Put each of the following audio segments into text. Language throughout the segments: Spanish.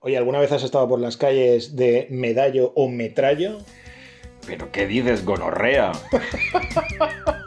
Oye, ¿alguna vez has estado por las calles de Medallo o Metrallo? ¿Pero qué dices, gonorrea?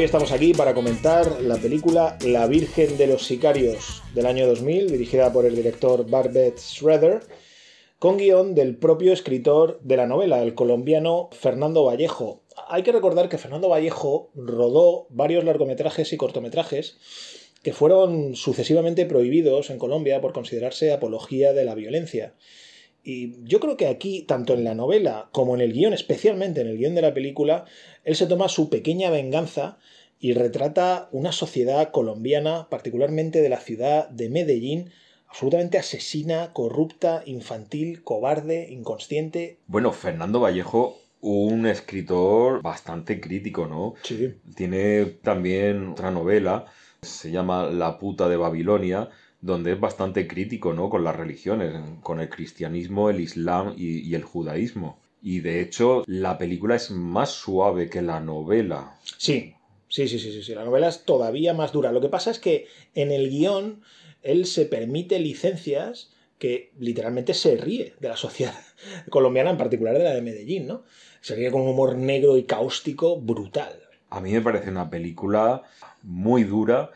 Hoy estamos aquí para comentar la película La Virgen de los Sicarios del año 2000, dirigida por el director Barbet Schroeder, con guion del propio escritor de la novela, el colombiano Fernando Vallejo. Hay que recordar que Fernando Vallejo rodó varios largometrajes y cortometrajes que fueron sucesivamente prohibidos en Colombia por considerarse apología de la violencia. Y yo creo que aquí, tanto en la novela como en el guion, especialmente en el guion de la película, él se toma su pequeña venganza y retrata una sociedad colombiana, particularmente de la ciudad de Medellín, absolutamente asesina, corrupta, infantil, cobarde, inconsciente. Bueno, Fernando Vallejo, un escritor bastante crítico, ¿no? Sí. Tiene también otra novela, se llama La puta de Babilonia, donde es bastante crítico, ¿no? Con las religiones, con el cristianismo, el islam y, y el judaísmo. Y de hecho, la película es más suave que la novela. Sí, sí, sí, sí, sí, sí. La novela es todavía más dura. Lo que pasa es que en el guion él se permite licencias que literalmente se ríe de la sociedad colombiana, en particular de la de Medellín, ¿no? Se ríe con un humor negro y cáustico brutal. A mí me parece una película muy dura,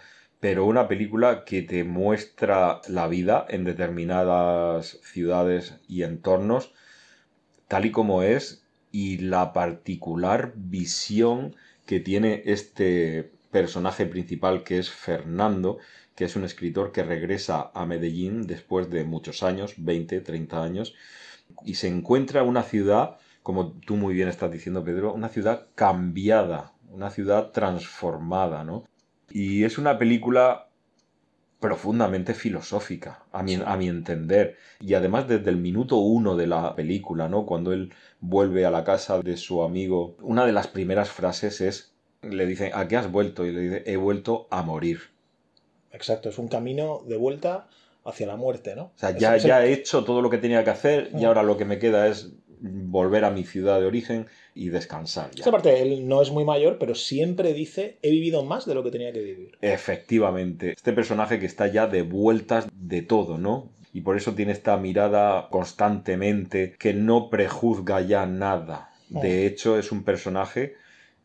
pero una película que te muestra la vida en determinadas ciudades y entornos tal y como es y la particular visión que tiene este personaje principal que es Fernando, que es un escritor que regresa a Medellín después de muchos años, 20, 30 años, y se encuentra una ciudad, como tú muy bien estás diciendo, Pedro, una ciudad cambiada, una ciudad transformada, ¿no? Y es una película profundamente filosófica, a mi, a mi entender. Y además desde el minuto uno de la película, ¿no? Cuando él vuelve a la casa de su amigo, una de las primeras frases es, le dice, ¿a qué has vuelto? Y le dice, he vuelto a morir. Exacto, es un camino de vuelta hacia la muerte, ¿no? O sea, ya, el- ya he hecho todo lo que tenía que hacer y ahora lo que me queda es volver a mi ciudad de origen y descansar. ya. Esta parte, él no es muy mayor, pero siempre dice, he vivido más de lo que tenía que vivir. Efectivamente, este personaje que está ya de vueltas de todo, ¿no? Y por eso tiene esta mirada constantemente que no prejuzga ya nada. De hecho, es un personaje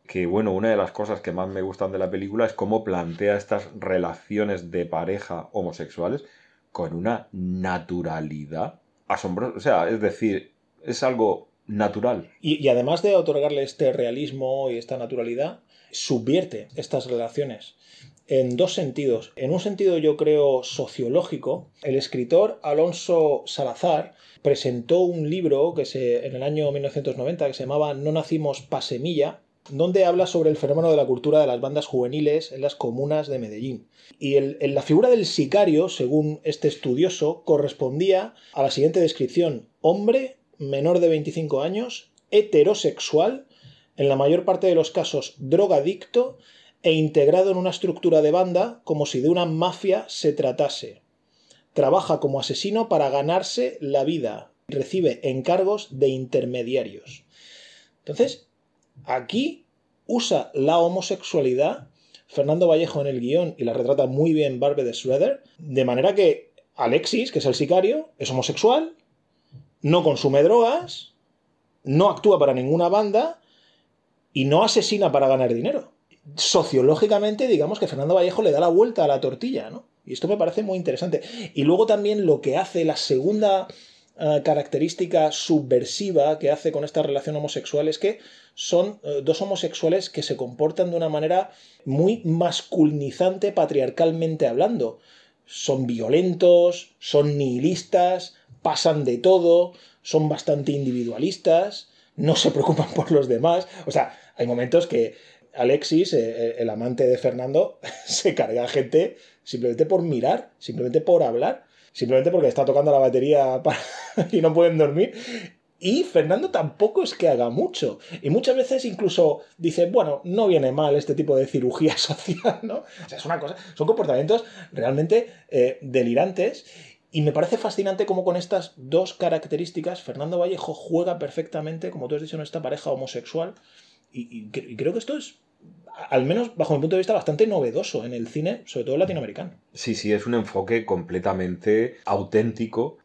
que, bueno, una de las cosas que más me gustan de la película es cómo plantea estas relaciones de pareja homosexuales con una naturalidad asombrosa. O sea, es decir, es algo natural. Y, además de otorgarle este realismo y esta naturalidad, subvierte estas relaciones en dos sentidos. En un sentido, yo creo, sociológico, el escritor Alonso Salazar presentó un libro que se, en el año 1990 que se llamaba No nacimos pa' semilla, donde habla sobre el fenómeno de la cultura de las bandas juveniles en las comunas de Medellín. Y el- en la figura del sicario, según este estudioso, correspondía a la siguiente descripción. Hombre, menor de 25 años, heterosexual, en la mayor parte de los casos drogadicto e integrado en una estructura de banda como si de una mafia se tratase. Trabaja como asesino para ganarse la vida. Recibe encargos de intermediarios. Entonces, aquí usa la homosexualidad Fernando Vallejo en el guion y la retrata muy bien Barbe de Schroeder, de manera que Alexis, que es el sicario, es homosexual no consume drogas, no actúa para ninguna banda y no asesina para ganar dinero. Sociológicamente, digamos que Fernando Vallejo le da la vuelta a la tortilla, ¿no? Y esto me parece muy interesante. Y luego también lo que hace la segunda eh, característica subversiva que hace con esta relación homosexual es que son eh, dos homosexuales que se comportan de una manera muy masculinizante patriarcalmente hablando. Son violentos, son nihilistas, pasan de todo, son bastante individualistas, no se preocupan por los demás. O sea, hay momentos que Alexis, eh, el amante de Fernando, se carga a gente simplemente por mirar, simplemente por hablar, simplemente porque está tocando la batería para- y no pueden dormir. Y Fernando tampoco es que haga mucho. Y muchas veces incluso dice, bueno, no viene mal este tipo de cirugía social, ¿no? O sea, es una cosa, son comportamientos realmente eh, delirantes. Y me parece fascinante cómo con estas dos características Fernando Vallejo juega perfectamente, como tú has dicho, en esta pareja homosexual. Y, y cre- y creo que esto es, al menos bajo mi punto de vista, bastante novedoso en el cine, sobre todo latinoamericano. Sí, sí, es un enfoque completamente auténtico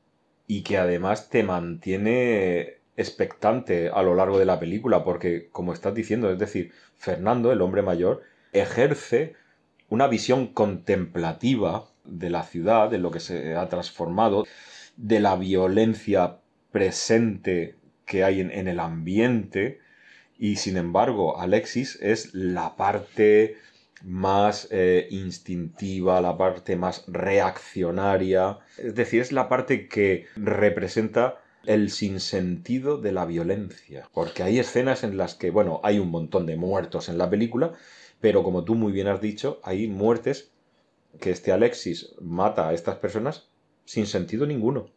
y que además te mantiene expectante a lo largo de la película, porque como estás diciendo, es decir, Fernando, el hombre mayor, ejerce una visión contemplativa de la ciudad, de lo que se ha transformado, de la violencia presente que hay en, el ambiente, y sin embargo, Alexis es la parte más eh, instintiva, la parte más reaccionaria. Es decir, es la parte que representa el sinsentido de la violencia. Porque hay escenas en las que, bueno, hay un montón de muertos en la película, pero como tú muy bien has dicho, hay muertes que este Alexis mata a estas personas sin sentido ninguno.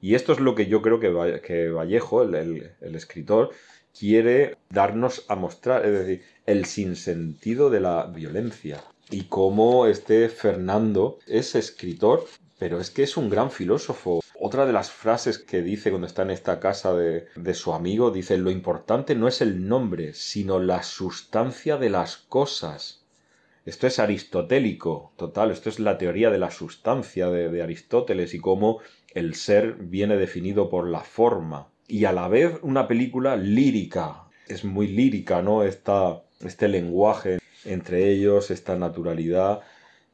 Y esto es lo que yo creo que, Va- que Vallejo, el escritor, quiere darnos a mostrar, es decir, el sinsentido de la violencia. Y cómo este Fernando es escritor, pero es que es un gran filósofo. Otra de las frases que dice cuando está en esta casa de, de su amigo, dice, lo importante no es el nombre, sino la sustancia de las cosas. Esto es aristotélico, total, esto es la teoría de la sustancia de, de Aristóteles y cómo el ser viene definido por la forma. Y a la vez una película lírica, es muy lírica, ¿no? Esta, este lenguaje entre ellos, esta naturalidad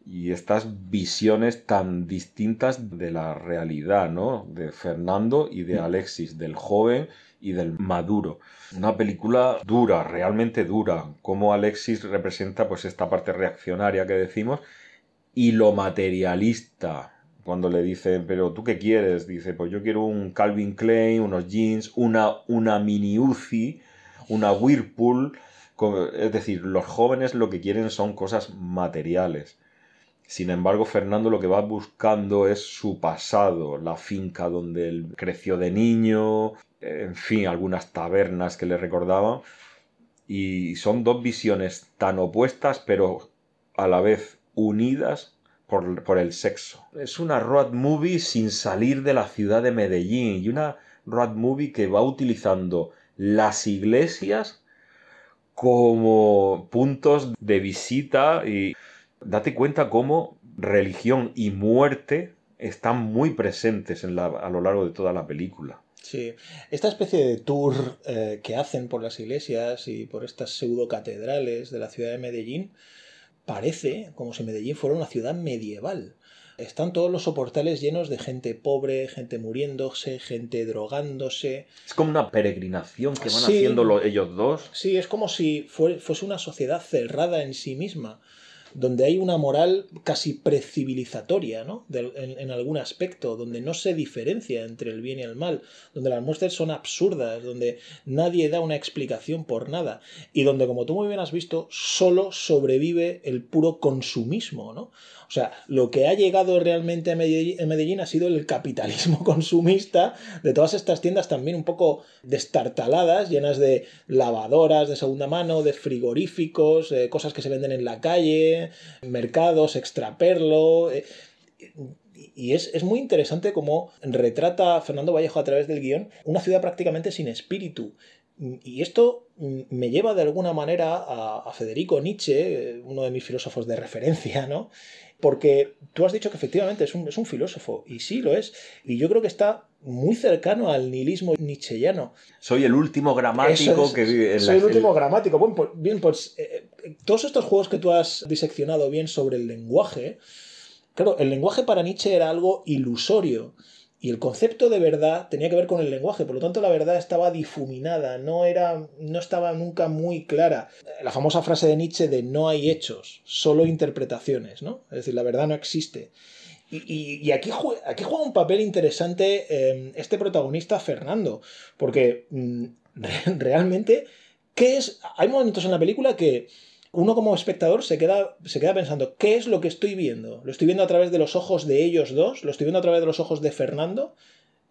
y estas visiones tan distintas de la realidad, ¿no? De Fernando y de Alexis, del joven y del maduro. Una película dura, realmente dura, como Alexis representa pues esta parte reaccionaria que decimos y lo materialista. Cuando le dicen, pero tú qué quieres? Dice, pues yo quiero un Calvin Klein, unos jeans, una, una mini Uzi, una Whirlpool. Es decir, los jóvenes lo que quieren son cosas materiales. Sin embargo, Fernando lo que va buscando es su pasado, la finca donde él creció de niño, en fin, algunas tabernas que le recordaban. Y son dos visiones tan opuestas, pero a la vez unidas por, por el sexo. Es una road movie sin salir de la ciudad de Medellín y una road movie que va utilizando las iglesias como puntos de visita y date cuenta cómo religión y muerte están muy presentes en la- a lo largo de toda la película. Sí, esta especie de tour eh, que hacen por las iglesias y por estas pseudo catedrales de la ciudad de Medellín parece como si Medellín fuera una ciudad medieval. Están todos los soportales llenos de gente pobre, gente muriéndose, gente drogándose. Es como una peregrinación que van Sí. haciendo lo- ellos dos. Sí, es como si fue- fuese una sociedad cerrada en sí misma, donde hay una moral casi precivilizatoria, ¿no? De- en, algún aspecto, donde no se diferencia entre el bien y el mal, donde las muestras son absurdas, donde nadie da una explicación por nada, y donde, como tú muy bien has visto, solo sobrevive el puro consumismo, ¿no? O sea, lo que ha llegado realmente a Medellín, a Medellín ha sido el capitalismo consumista de todas estas tiendas también un poco destartaladas, llenas de lavadoras de segunda mano, de frigoríficos, eh, cosas que se venden en la calle, mercados, extraperlo. eh, y es, es muy interesante cómo retrata Fernando Vallejo a través del guion una ciudad prácticamente sin espíritu. Y esto me lleva de alguna manera a, a Federico Nietzsche, eh, uno de mis filósofos de referencia, ¿no? Porque tú has dicho que efectivamente es un, es un filósofo, y sí lo es, y yo creo que está muy cercano al nihilismo nietzscheyano. Soy el último gramático es, que vive en Soy la el último gramático. Bueno, pues, bien, pues eh, eh, todos estos juegos que tú has diseccionado bien sobre el lenguaje, claro, el lenguaje para Nietzsche era algo ilusorio. Y el concepto de verdad tenía que ver con el lenguaje, por lo tanto la verdad estaba difuminada, no, era, no estaba nunca muy clara. La famosa frase de Nietzsche de no hay hechos, solo interpretaciones, ¿no? Es decir, la verdad no existe. Y, y- aquí, jue- aquí juega un papel interesante eh, este protagonista, Fernando, porque mm, re- realmente, ¿qué es? Hay momentos en la película que uno como espectador se queda, se queda pensando, ¿qué es lo que estoy viendo? ¿Lo estoy viendo a través de los ojos de ellos dos? ¿Lo estoy viendo a través de los ojos de Fernando?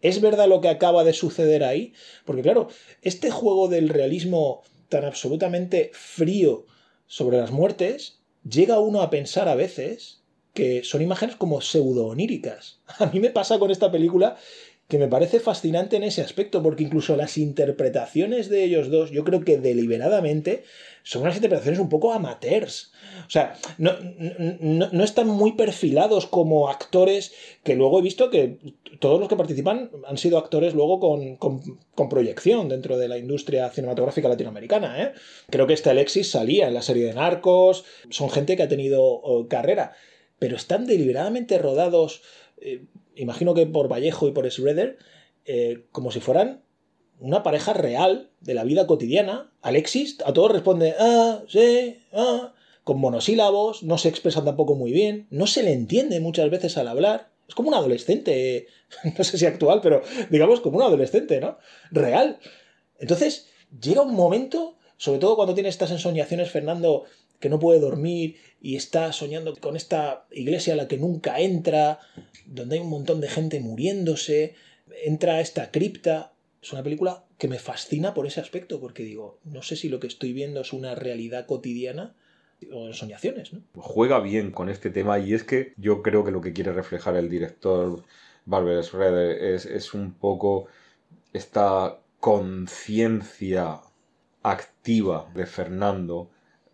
¿Es verdad lo que acaba de suceder ahí? Porque claro, este juego del realismo tan absolutamente frío sobre las muertes, llega uno a pensar a veces que son imágenes como pseudo-oníricas. A mí me pasa con esta película que me parece fascinante en ese aspecto, porque incluso las interpretaciones de ellos dos, yo creo que deliberadamente, son unas interpretaciones un poco amateurs. O sea, no, no- no- están muy perfilados como actores que luego he visto que todos los que participan han sido actores luego con, con- proyección dentro de la industria cinematográfica latinoamericana. ¿eh? Creo que este Alexis salía en la serie de Narcos, son gente que ha tenido oh, carrera, pero están deliberadamente rodados, eh, imagino que por Vallejo y por Schroeder, eh, como si fueran una pareja real de la vida cotidiana. Alexis a todos responde, ah, sí, ah, con monosílabos, no se expresan tampoco muy bien, no se le entiende muchas veces al hablar. Es como un adolescente, no sé si actual, pero digamos como un adolescente, ¿no? Real. Entonces, llega un momento, sobre todo cuando tiene estas ensoñaciones, Fernando, que no puede dormir y está soñando con esta iglesia a la que nunca entra, donde hay un montón de gente muriéndose, entra a esta cripta. Es una película que me fascina por ese aspecto, porque digo, no sé si lo que estoy viendo es una realidad cotidiana o ensoñaciones, ¿no? juega bien con este tema y es que yo creo que lo que quiere reflejar el director Barbara Schroeder es, es un poco esta conciencia activa de Fernando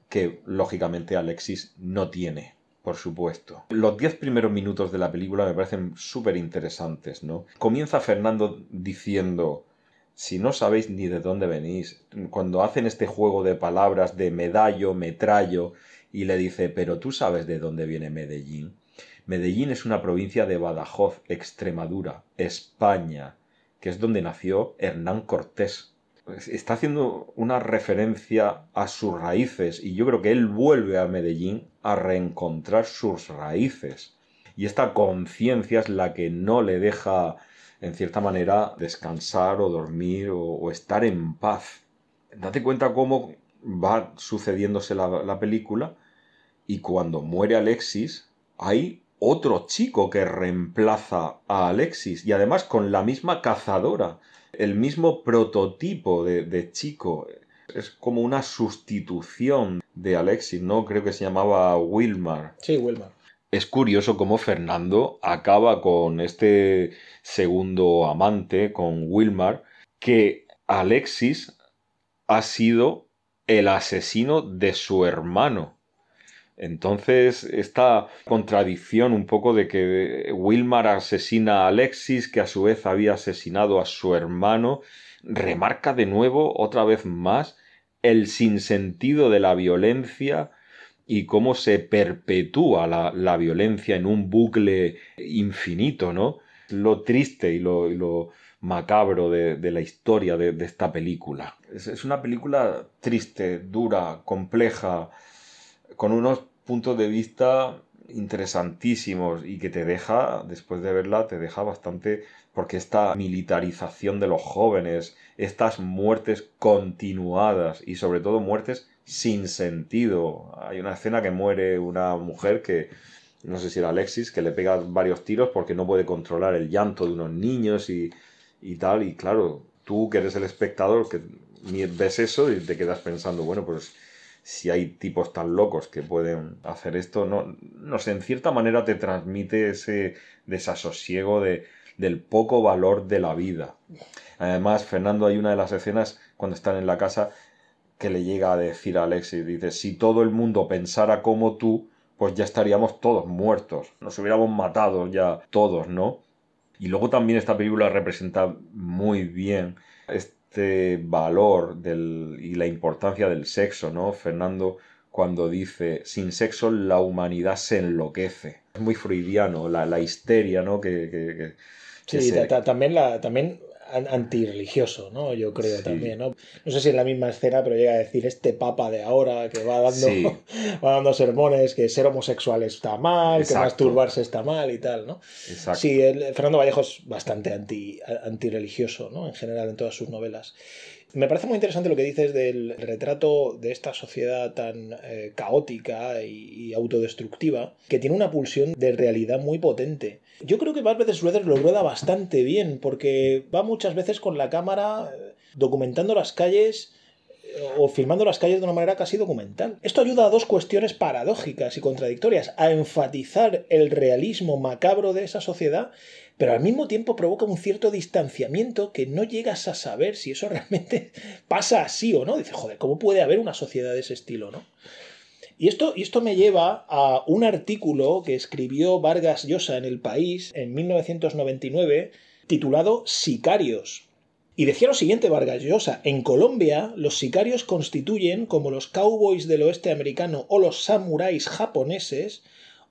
que lógicamente Alexis no tiene, por supuesto. Los diez primeros minutos de la película me parecen súper interesantes, ¿no? Comienza Fernando diciendo, si no sabéis ni de dónde venís, cuando hacen este juego de palabras de medallo, metrallo, y le dice, pero tú sabes de dónde viene Medellín. Medellín es una provincia de Badajoz, Extremadura, España, que es donde nació Hernán Cortés. Pues Está haciendo una referencia a sus raíces y yo creo que él vuelve a Medellín a reencontrar sus raíces. Y esta conciencia es la que no le deja, en cierta manera, descansar o dormir o, estar en paz. Date cuenta cómo va sucediéndose la, la película y cuando muere Alexis hay otro chico que reemplaza a Alexis y además con la misma cazadora, el mismo prototipo de, de chico. Es como una sustitución de Alexis, ¿no? Creo que se llamaba Wilmar. Sí, Wilmar. Es curioso cómo Fernando acaba con este segundo amante, con Wilmar, que Alexis ha sido el asesino de su hermano. Entonces, esta contradicción un poco de que Wilmar asesina a Alexis, que a su vez había asesinado a su hermano, remarca de nuevo, otra vez más, el sinsentido de la violencia y cómo se perpetúa la, la violencia en un bucle infinito, ¿no? Lo triste y lo, lo macabro de, de, la historia de, de esta película. Es, es, una película triste, dura, compleja, con unos puntos de vista interesantísimos y que te deja, después de verla, te deja bastante, porque esta militarización de los jóvenes, estas muertes continuadas y sobre todo muertes sin sentido. Hay una escena que muere una mujer que, no sé si era Alexis, que le pega varios tiros porque no puede controlar el llanto de unos niños y, y tal. Y claro, tú que eres el espectador, que ves eso y te quedas pensando, bueno, pues si hay tipos tan locos que pueden hacer esto, no, no sé, en cierta manera te transmite ese desasosiego de, del poco valor de la vida. Además, Fernando, hay una de las escenas cuando están en la casa que le llega a decir a Alexis, dice, si todo el mundo pensara como tú, pues ya estaríamos todos muertos. Nos hubiéramos matado ya todos, ¿no? Y luego también esta película representa muy bien valor del, y la importancia del sexo, ¿no? Fernando cuando dice, sin sexo la humanidad se enloquece. Es muy freudiano, la, la histeria, ¿no? Que, que- Sí, se- también, la, también antirreligioso, ¿no? Yo creo Sí. también, ¿no? No sé si es la misma escena, pero llega a decir este papa de ahora que va dando, Sí. va dando sermones que ser homosexual está mal, que masturbarse está mal y tal, ¿no? Exacto. Sí, el- Fernando Vallejo es bastante anti, antirreligioso, ¿no? En general, en todas sus novelas. Me parece muy interesante lo que dices del retrato de esta sociedad tan eh, caótica y, y autodestructiva, que tiene una pulsión de realidad muy potente. Yo creo que Barbet Schroeder lo rueda bastante bien, porque va muchas veces con la cámara eh, documentando las calles eh, o filmando las calles de una manera casi documental. Esto ayuda a dos cuestiones paradójicas y contradictorias, a enfatizar el realismo macabro de esa sociedad, pero al mismo tiempo provoca un cierto distanciamiento que no llegas a saber si eso realmente pasa así o no. Dices, joder, ¿cómo puede haber una sociedad de ese estilo, no? Y esto, esto me lleva a un artículo que escribió Vargas Llosa en El País en 1999 titulado Sicarios. Y decía lo siguiente Vargas Llosa, en Colombia los sicarios constituyen, como los cowboys del oeste americano o los samuráis japoneses,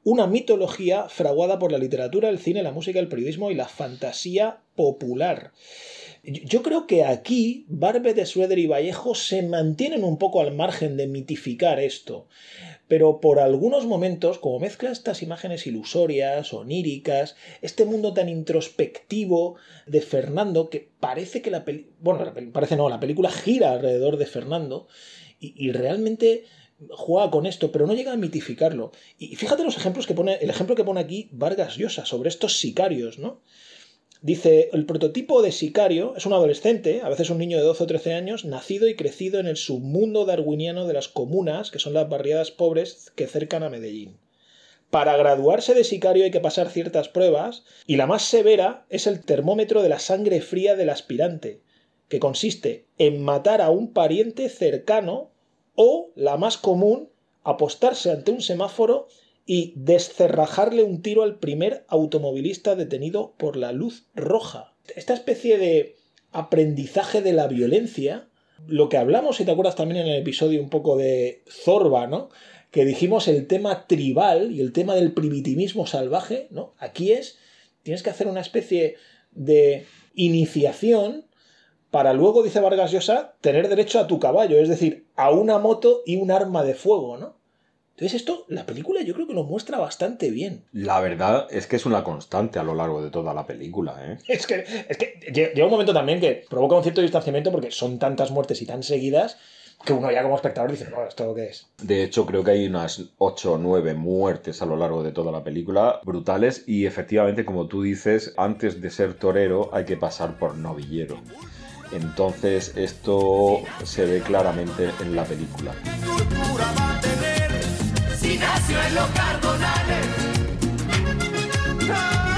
una mitología fraguada por la literatura, el cine, la música, el periodismo y la fantasía popular. Yo creo que aquí Barbet, Schroeder y Vallejo se mantienen un poco al margen de mitificar esto, pero por algunos momentos, como mezcla estas imágenes ilusorias, oníricas, este mundo tan introspectivo de Fernando, que parece que la película, bueno, parece no, la película gira alrededor de Fernando y, y realmente juega con esto, pero no llega a mitificarlo. Y fíjate los ejemplos que pone, el ejemplo que pone aquí Vargas Llosa sobre estos sicarios, ¿no? Dice, el prototipo de sicario es un adolescente, a veces un niño de 12 o 13 años, nacido y crecido en el submundo darwiniano de las comunas, que son las barriadas pobres que cercan a Medellín. Para graduarse de sicario hay que pasar ciertas pruebas, y la más severa es el termómetro de la sangre fría del aspirante, que consiste en matar a un pariente cercano o, la más común, apostarse ante un semáforo y descerrajarle un tiro al primer automovilista detenido por la luz roja. Esta especie de aprendizaje de la violencia, lo que hablamos, si te acuerdas también en el episodio un poco de Zorba, ¿no? Que dijimos el tema tribal y el tema del primitivismo salvaje, ¿no? Aquí es, tienes que hacer una especie de iniciación para luego, dice Vargas Llosa, tener derecho a tu caballo, es decir, a una moto y un arma de fuego, ¿no? Entonces esto, la película yo creo que lo muestra bastante bien. La verdad es que es una constante a lo largo de toda la película, ¿eh? Es que, es que lle- llega un momento también que provoca un cierto distanciamiento porque son tantas muertes y tan seguidas que uno ya como espectador dice, no, ¿esto qué es? De hecho, creo que hay unas 8 o 9 muertes a lo largo de toda la película, brutales, y efectivamente, como tú dices, antes de ser torero hay que pasar por novillero. Entonces, esto se ve claramente en la película. Los cardonales? ¡Ay!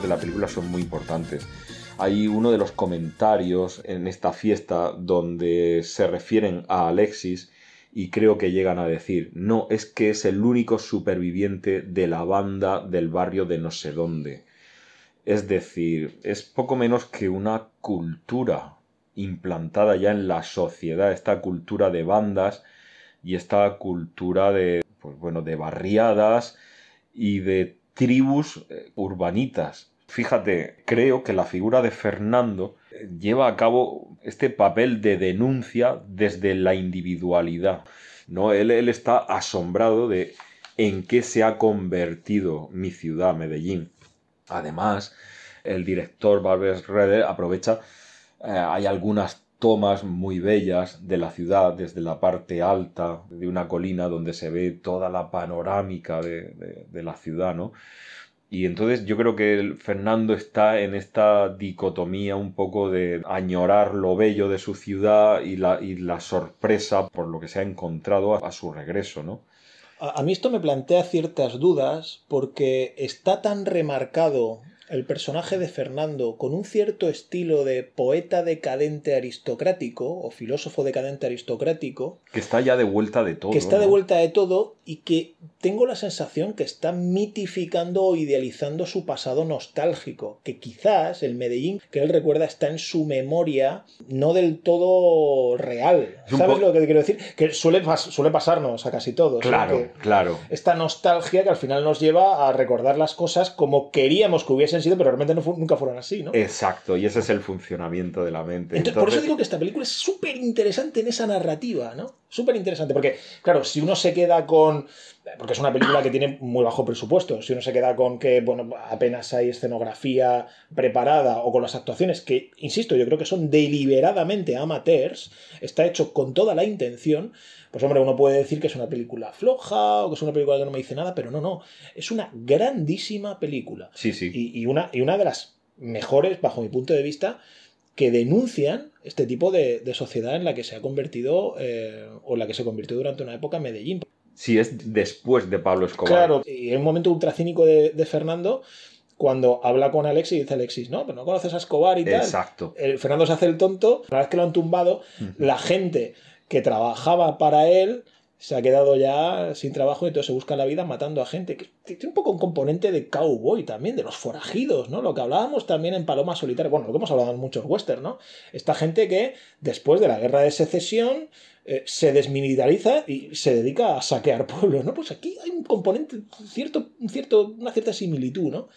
De la película son muy importantes. Hay uno de los comentarios en esta fiesta donde se refieren a Alexis y creo que llegan a decir, no, es que es el único superviviente de la banda del barrio de no sé dónde. Es decir, es poco menos que una cultura implantada ya en la sociedad, esta cultura de bandas y esta cultura de, pues bueno, de barriadas y de tribus eh, urbanitas. Fíjate, creo que la figura de Fernando eh, lleva a cabo este papel de denuncia desde la individualidad. ¿no? Él, está asombrado de en qué se ha convertido mi ciudad, Medellín. Además, el director Barbers Redder aprovecha, eh, hay algunas tomas muy bellas de la ciudad desde la parte alta de una colina donde se ve toda la panorámica de, de- de la ciudad, ¿no? Y entonces yo creo que el Fernando está en esta dicotomía un poco de añorar lo bello de su ciudad y la, y la sorpresa por lo que se ha encontrado a, a su regreso, ¿no? A, a mí esto me plantea ciertas dudas porque está tan remarcado el personaje de Fernando con un cierto estilo de poeta decadente aristocrático o filósofo decadente aristocrático Que está ya de vuelta de todo. que está de vuelta de todo y que tengo la sensación que está mitificando o idealizando su pasado nostálgico, que quizás el Medellín que él recuerda está en su memoria no del todo real. ¿Sabes lo que te quiero decir? Que suele, pas- suele pasarnos a casi todos. ¿eh? Claro, claro. esta nostalgia que al final nos lleva a recordar las cosas como queríamos que hubiesen sido, pero realmente no fu- nunca fueron así, ¿no? Exacto, y ese es el funcionamiento de la mente. Entonces, por eso digo que esta película es súper interesante en esa narrativa, ¿no? Súper interesante, porque, claro, si uno se queda con... Porque es una película que tiene muy bajo presupuesto, si uno se queda con que, bueno, apenas hay escenografía preparada o con las actuaciones que, insisto, yo creo que son deliberadamente amateurs, está hecho con toda la intención, pues hombre, uno puede decir que es una película floja o que es una película que no me dice nada, pero no, no, es una grandísima película Sí, sí. y, y una, y una de las mejores, bajo mi punto de vista, que denuncian este tipo de, de sociedad en la que se ha convertido eh, o en la que se convirtió durante una época Medellín. Sí, es después de Pablo Escobar. Claro, y hay un momento ultracínico de, de Fernando cuando habla con Alexis y dice Alexis, no, pero no conoces a Escobar y tal. Exacto. El Fernando se hace el tonto, una vez que lo han tumbado, la gente que trabajaba para él se ha quedado ya sin trabajo y entonces se busca la vida matando a gente. Que tiene un poco un componente de cowboy también, de los forajidos, ¿no? Lo que hablábamos también en Paloma Solitaria, bueno, lo que hemos hablado en muchos western, ¿no? Esta gente que después de la guerra de secesión eh, se desmilitariza y se dedica a saquear pueblos, ¿no? Pues aquí hay un componente, cierto, un cierto, una cierta similitud, ¿no?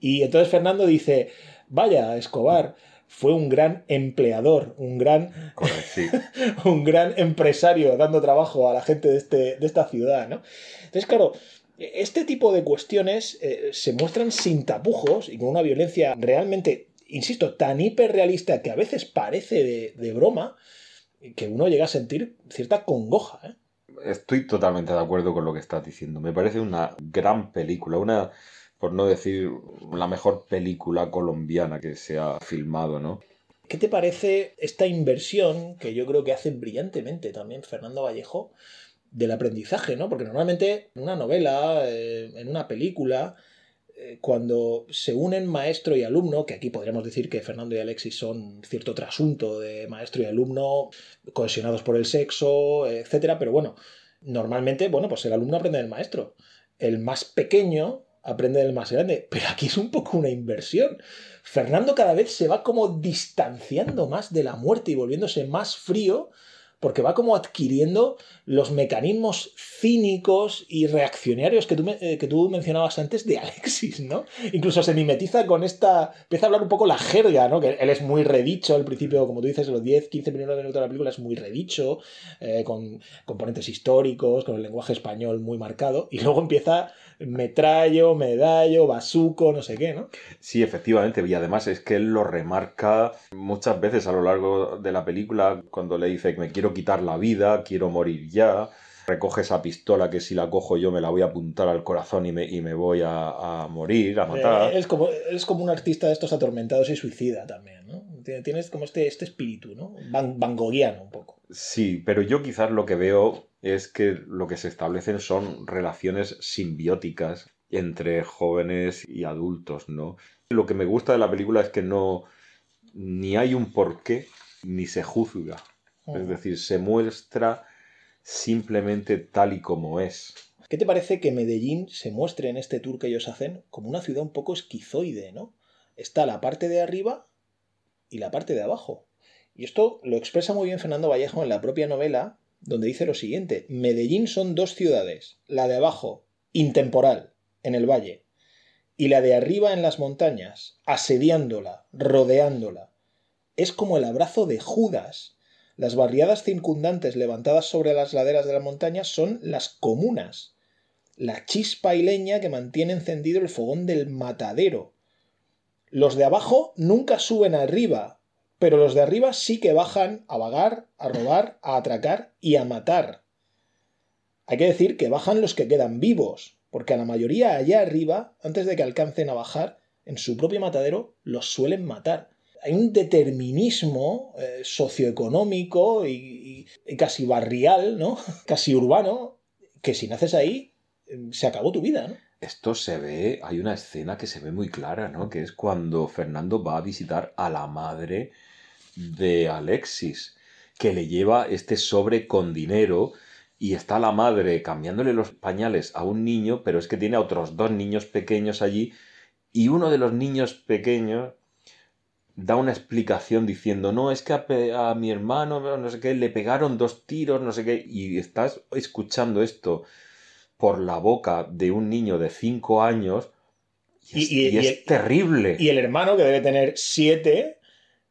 Y entonces Fernando dice, vaya, Escobar fue un gran empleador, un gran sí. un gran empresario dando trabajo a la gente de, este, de esta ciudad, ¿no? Entonces, claro, este tipo de cuestiones eh, se muestran sin tapujos y con una violencia realmente, insisto, tan hiperrealista que a veces parece de, de broma, que uno llega a sentir cierta congoja, ¿eh? Estoy totalmente de acuerdo con lo que estás diciendo. Me parece una gran película, una, por no decir, la mejor película colombiana que se ha filmado, ¿no? ¿Qué te parece esta inversión que yo creo que hace brillantemente también Fernando Vallejo del aprendizaje, ¿no? Porque normalmente en una novela, eh, en una película, eh, cuando se unen maestro y alumno, que aquí podríamos decir que Fernando y Alexis son cierto trasunto de maestro y alumno, cohesionados por el sexo, etcétera, pero bueno, normalmente, bueno, pues el alumno aprende del maestro. El más pequeño aprende del más grande, pero aquí es un poco una inversión. Fernando cada vez se va como distanciando más de la muerte y volviéndose más frío porque va como adquiriendo los mecanismos cínicos y reaccionarios que tú, eh, que tú mencionabas antes de Alexis, ¿no? Incluso se mimetiza con esta... Empieza a hablar un poco la jerga, ¿no? Que él es muy redicho al principio, como tú dices, los 10, 15 primeros minutos de la película es muy redicho, eh, con componentes históricos, con el lenguaje español muy marcado, y luego empieza metrallo, medallo, basuco, no sé qué, ¿no? Sí, efectivamente, y además es que él lo remarca muchas veces a lo largo de la película cuando le dice que me quiero quitar la vida, quiero morir ya, recoge esa pistola que si la cojo yo me la voy a apuntar al corazón y me, y me voy a, a morir, a matar. Eh, es, como, es como un artista de estos atormentados y suicida también, ¿no? Tiene- Tienes como este, este espíritu, ¿no? Van, van Goghiano un poco. Sí, pero yo quizás lo que veo es que lo que se establecen son relaciones simbióticas entre jóvenes y adultos, ¿no? Lo que me gusta de la película es que no ni hay un porqué ni se juzga. Es decir, se muestra simplemente tal y como es. ¿Qué te parece que Medellín se muestre en este tour que ellos hacen como una ciudad un poco esquizoide, ¿no? Está la parte de arriba y la parte de abajo. Y esto lo expresa muy bien Fernando Vallejo en la propia novela, donde dice lo siguiente: Medellín son dos ciudades, la de abajo, intemporal, en el valle, y la de arriba en las montañas, asediándola, rodeándola. Es como el abrazo de Judas. Las barriadas circundantes levantadas sobre las laderas de la montaña son las comunas, la chispa y leña que mantiene encendido el fogón del matadero. Los de abajo nunca suben arriba, pero los de arriba sí que bajan a vagar, a robar, a atracar y a matar. Hay que decir que bajan los que quedan vivos, porque a la mayoría allá arriba, antes de que alcancen a bajar, en su propio matadero los suelen matar. Hay un determinismo eh, socioeconómico y, y- casi barrial, ¿no? Casi urbano, que si naces ahí, eh, se acabó tu vida, ¿no? Esto se ve, hay una escena que se ve muy clara, ¿no? Que es cuando Fernando va a visitar a la madre de Alexis, que le lleva este sobre con dinero y está la madre cambiándole los pañales a un niño, pero es que tiene a otros dos niños pequeños allí y uno de los niños pequeños da una explicación diciendo, no, es que a, mi hermano, no sé qué, le pegaron dos tiros, no sé qué, y estás escuchando esto por la boca de un niño de 5 años y es, Y- y- y es y el- terrible. Y el hermano, que debe tener siete,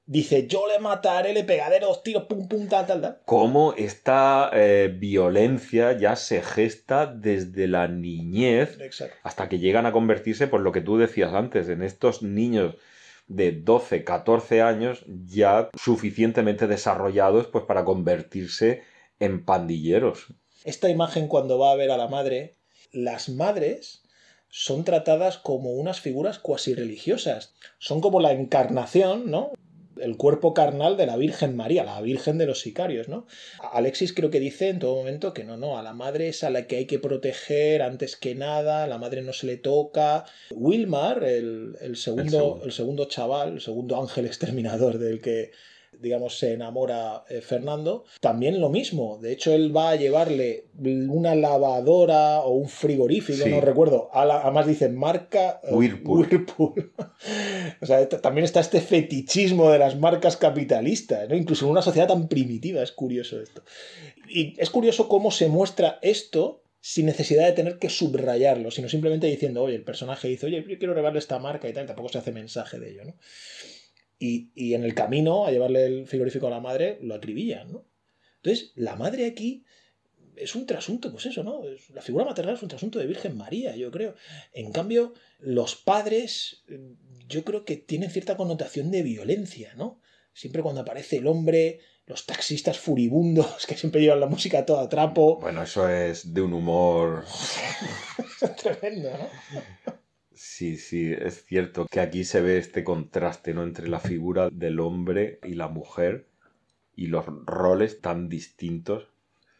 dice, yo le mataré, le pegaré dos tiros, pum, pum, tal, tal, tal. Cómo esta eh, violencia ya se gesta desde la niñez Exacto. hasta que llegan a convertirse, por lo que tú decías antes, en estos niños de 12, 14 años ya suficientemente desarrollados pues para convertirse en pandilleros. Esta imagen cuando va a ver a la madre, las madres son tratadas como unas figuras cuasi religiosas. Son como la encarnación, ¿no? El cuerpo carnal de la Virgen María, la Virgen de los sicarios, ¿no? Alexis creo que dice en todo momento que no, no, a la madre es a la que hay que proteger antes que nada, a la madre no se le toca. Wilmar, el, el segundo, segundo. el segundo chaval, el segundo ángel exterminador del que digamos, se enamora eh, Fernando, también lo mismo. De hecho, él va a llevarle una lavadora o un frigorífico, Sí. no recuerdo. A la- además dice marca eh, Whirlpool. Whirlpool. o sea, también está este fetichismo de las marcas capitalistas, ¿no? Incluso en una sociedad tan primitiva, es curioso esto. Y es curioso cómo se muestra esto sin necesidad de tener que subrayarlo, sino simplemente diciendo, oye, el personaje dice, oye, yo quiero regalarle esta marca y tal, tampoco se hace mensaje de ello, ¿no? Y, y en el camino a llevarle el frigorífico a la madre lo acribillan, ¿no? Entonces, la madre aquí es un trasunto, pues eso, ¿no? La figura maternal es un trasunto de Virgen María, yo creo. En cambio, los padres, eh, yo creo que tienen cierta connotación de violencia, ¿no? Siempre cuando aparece el hombre, los taxistas furibundos que siempre llevan la música a todo a trapo. Bueno, eso es de un humor Tremendo, ¿no? Sí, sí, es cierto que aquí se ve este contraste, ¿no? Entre la figura del hombre y la mujer y los roles tan distintos.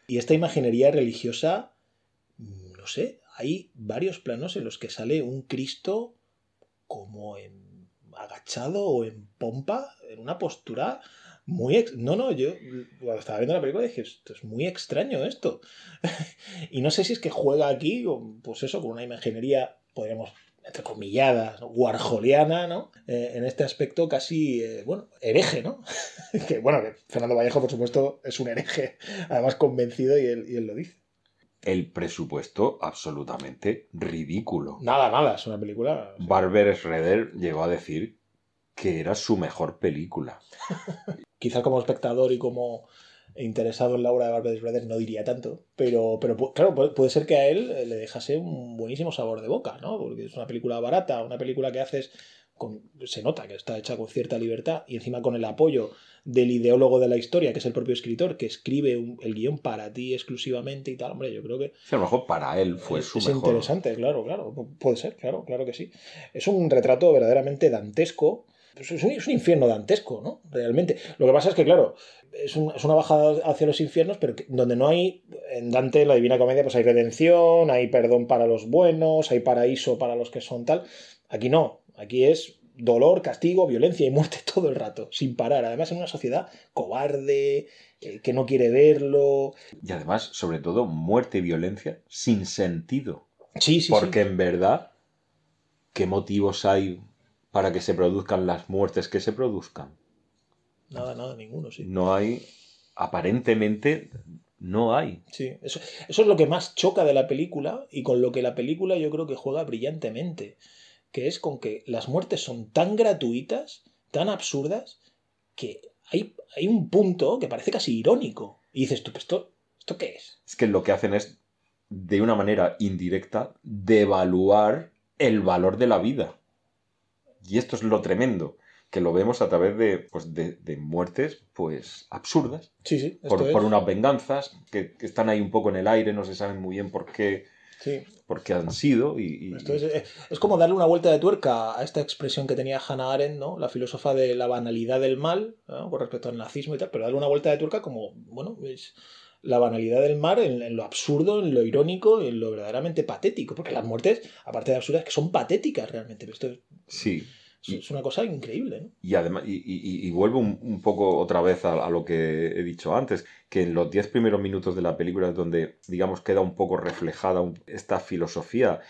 Y esta imaginería religiosa, mm, no sé, hay varios planos en los que sale un Cristo como en agachado o en pompa, en una postura muy... ex- No, no, yo cuando estaba viendo la película dije, esto es muy extraño esto. y no sé si es que juega aquí, pues eso, con una imaginería, podríamos entrecomilladas, ¿no? warholiana, ¿no? Eh, en este aspecto casi, eh, bueno, hereje, ¿no? que bueno, que Fernando Vallejo, por supuesto, es un hereje, además convencido y él, y él lo dice. El presupuesto absolutamente ridículo. Nada, nada, es una película... Barber Schroeder llegó a decir que era su mejor película. Quizá como espectador y como interesado en la obra de Barbara Brothers no diría tanto, pero, pero claro, puede, ser que a él le dejase un buenísimo sabor de boca, ¿no? Porque es una película barata, una película que haces con, se nota que está hecha con cierta libertad y encima con el apoyo del ideólogo de la historia, que es el propio escritor, que escribe un- el guion para ti exclusivamente y tal, hombre, yo creo que Sí, a lo mejor para él fue es, su es mejor. interesante, claro, claro. pu- Puede ser, claro, claro que sí. Es un retrato verdaderamente dantesco. Pues es, un, es un infierno dantesco, ¿no? Realmente. Lo que pasa es que, claro, es, un- es una bajada hacia los infiernos, pero donde no hay, en Dante, la Divina Comedia, pues hay redención, hay perdón para los buenos, hay paraíso para los que son tal. Aquí no. Aquí es dolor, castigo, violencia y muerte todo el rato, sin parar. Además, en una sociedad cobarde, eh, que no quiere verlo. Y además, sobre todo, muerte y violencia sin sentido. Sí, sí, Porque sí. en verdad, ¿qué motivos hay para que se produzcan las muertes que se produzcan? Nada, nada, ninguno, sí. No hay, aparentemente, no hay. Sí, eso, eso es lo que más choca de la película y con lo que la película yo creo que juega brillantemente, que es con que las muertes son tan gratuitas, tan absurdas, que hay, hay un punto que parece casi irónico. Y dices tú, "¿Pero ¿esto, ¿esto qué es? Es que lo que hacen es, de una manera indirecta, devaluar el valor de la vida. Y esto es lo tremendo, que lo vemos a través de, pues, de, de muertes pues absurdas, Sí, sí, por, es. por unas venganzas que, que están ahí un poco en el aire, no se saben muy bien por qué, Sí, por qué han sido. Y, y- esto es, eh, es como darle una vuelta de tuerca a esta expresión que tenía Hannah Arendt, ¿no? la filósofa de la banalidad del mal, ¿no? con respecto al nazismo y tal, pero darle una vuelta de tuerca como, bueno, es la banalidad del mal en, en lo absurdo, en lo irónico, en lo verdaderamente patético, porque las muertes, aparte de absurdas, que son patéticas realmente. Esto es, sí. es una cosa increíble. ¿no? Y además, y, y- y vuelvo un, un poco otra vez a, a lo que he dicho antes, que en los 10 primeros minutos de la película es donde, digamos, queda un poco reflejada esta filosofía.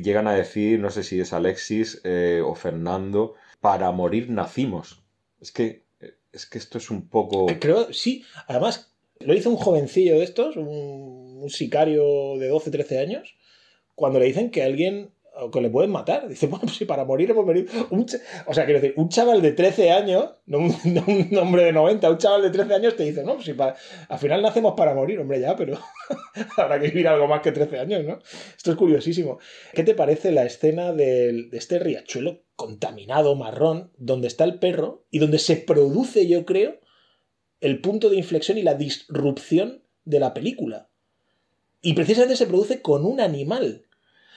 Llegan a decir, no sé si es Alexis eh, o Fernando, para morir nacimos. Es que, es que esto es un poco... Eh, Creo, sí, además, lo hizo un jovencillo de estos, un, sicario de 12, 13 años, cuando le dicen que alguien que le pueden matar. Dice, bueno, pues si para morir hemos venido. Un o sea, quiero decir, un chaval de 13 años, no un, no un hombre de 90, un chaval de 13 años te dice, no, pues si para, al final nacemos para morir, hombre, ya, pero habrá que vivir algo más que 13 años, ¿no? Esto es curiosísimo. ¿Qué te parece la escena del- de este riachuelo contaminado, marrón, donde está el perro y donde se produce, yo creo, el punto de inflexión y la disrupción de la película? Y precisamente se produce con un animal.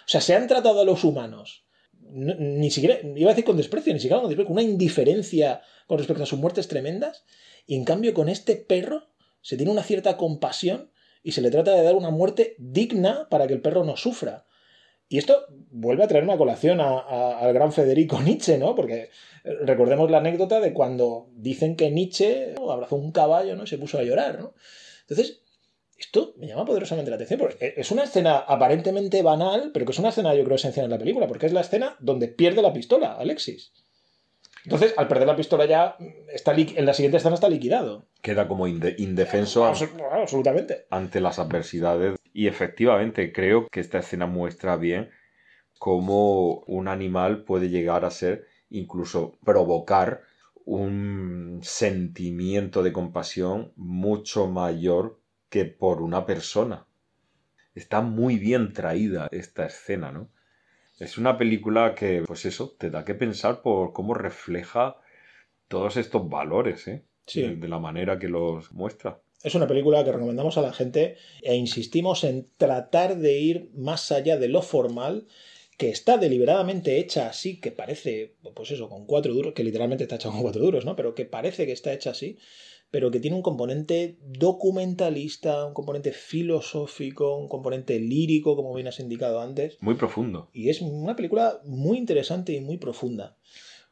O sea, se han tratado a los humanos, no- ni siquiera, iba a decir con desprecio, ni siquiera con desprecio, con una indiferencia con respecto a sus muertes tremendas, y en cambio con este perro se tiene una cierta compasión y se le trata de dar una muerte digna para que el perro no sufra. Y esto vuelve a traerme a colación a- a- al gran Federico Nietzsche, ¿no? Porque eh, recordemos la anécdota de cuando dicen que Nietzsche ¿no? abrazó un caballo ¿no? y se puso a llorar, ¿no? Entonces, esto me llama poderosamente la atención, porque es una escena aparentemente banal, pero que es una escena, yo creo, esencial en la película, porque es la escena donde pierde la pistola, Alexis. Entonces, al perder la pistola ya, está en la siguiente escena está liquidado. Queda como inde- indefenso Absol- absolutamente. ante las adversidades. Y efectivamente creo que esta escena muestra bien cómo un animal puede llegar a ser, incluso provocar un sentimiento de compasión mucho mayor que por una persona. Está muy bien traída esta escena, ¿no? Es una película que, pues eso, te da que pensar por cómo refleja todos estos valores, ¿eh? Sí. De, de la manera que los muestra. Es una película que recomendamos a la gente e insistimos en tratar de ir más allá de lo formal, que está deliberadamente hecha así, que parece, pues eso, con cuatro duros, que literalmente está hecha con cuatro duros, ¿no? Pero que parece que está hecha así, pero que tiene un componente documentalista, un componente filosófico, un componente lírico, como bien has indicado antes. Muy profundo. Y es una película muy interesante y muy profunda.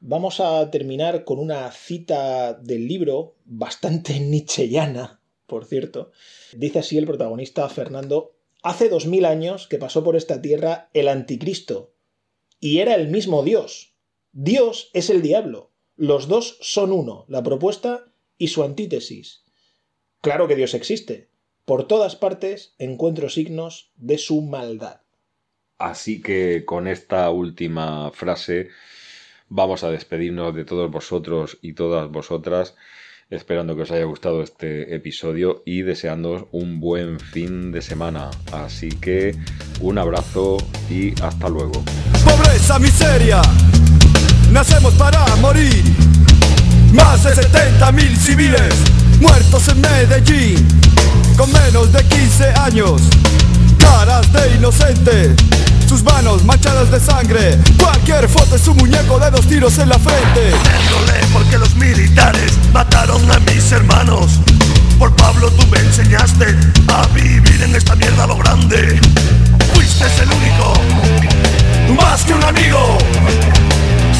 Vamos a terminar con una cita del libro, bastante nicheyana, por cierto. Dice así el protagonista Fernando, hace dos mil años que pasó por esta tierra el anticristo, y era el mismo Dios. Dios es el diablo. Los dos son uno, la propuesta y su antítesis. Claro que Dios existe. Por todas partes encuentro signos de su maldad. Así que con esta última frase vamos a despedirnos de todos vosotros y todas vosotras, esperando que os haya gustado este episodio y deseándoos un buen fin de semana. Así que un abrazo y hasta luego. Pobreza, miseria, nacemos para morir. Más de 70 mil civiles muertos en Medellín, con menos de 15 años, caras de inocente, sus manos manchadas de sangre. Cualquier foto es un muñeco de dos tiros en la frente. Déjole porque los militares mataron a mis hermanos. Por Pablo tú me enseñaste a vivir en esta mierda lo grande. Fuiste el único, más que un amigo.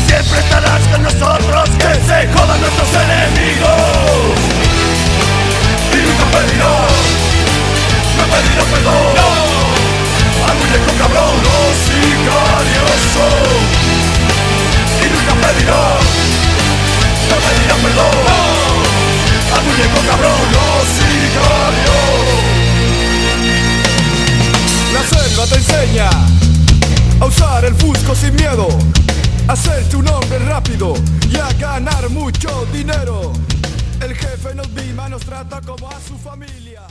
Siempre estarás con nosotros, que se jodan nuestros enemigos. Y nunca pedirás, no pedirás perdón muñeco cabrón Los sicarios son Y nunca pedirán No pedirán perdón ¡Oh! Al muñeco cabrón Los sicarios La selva te enseña A usar el fusco sin miedo Hacerte un hombre rápido y a ganar mucho dinero. El jefe nos vima, nos trata como a su familia.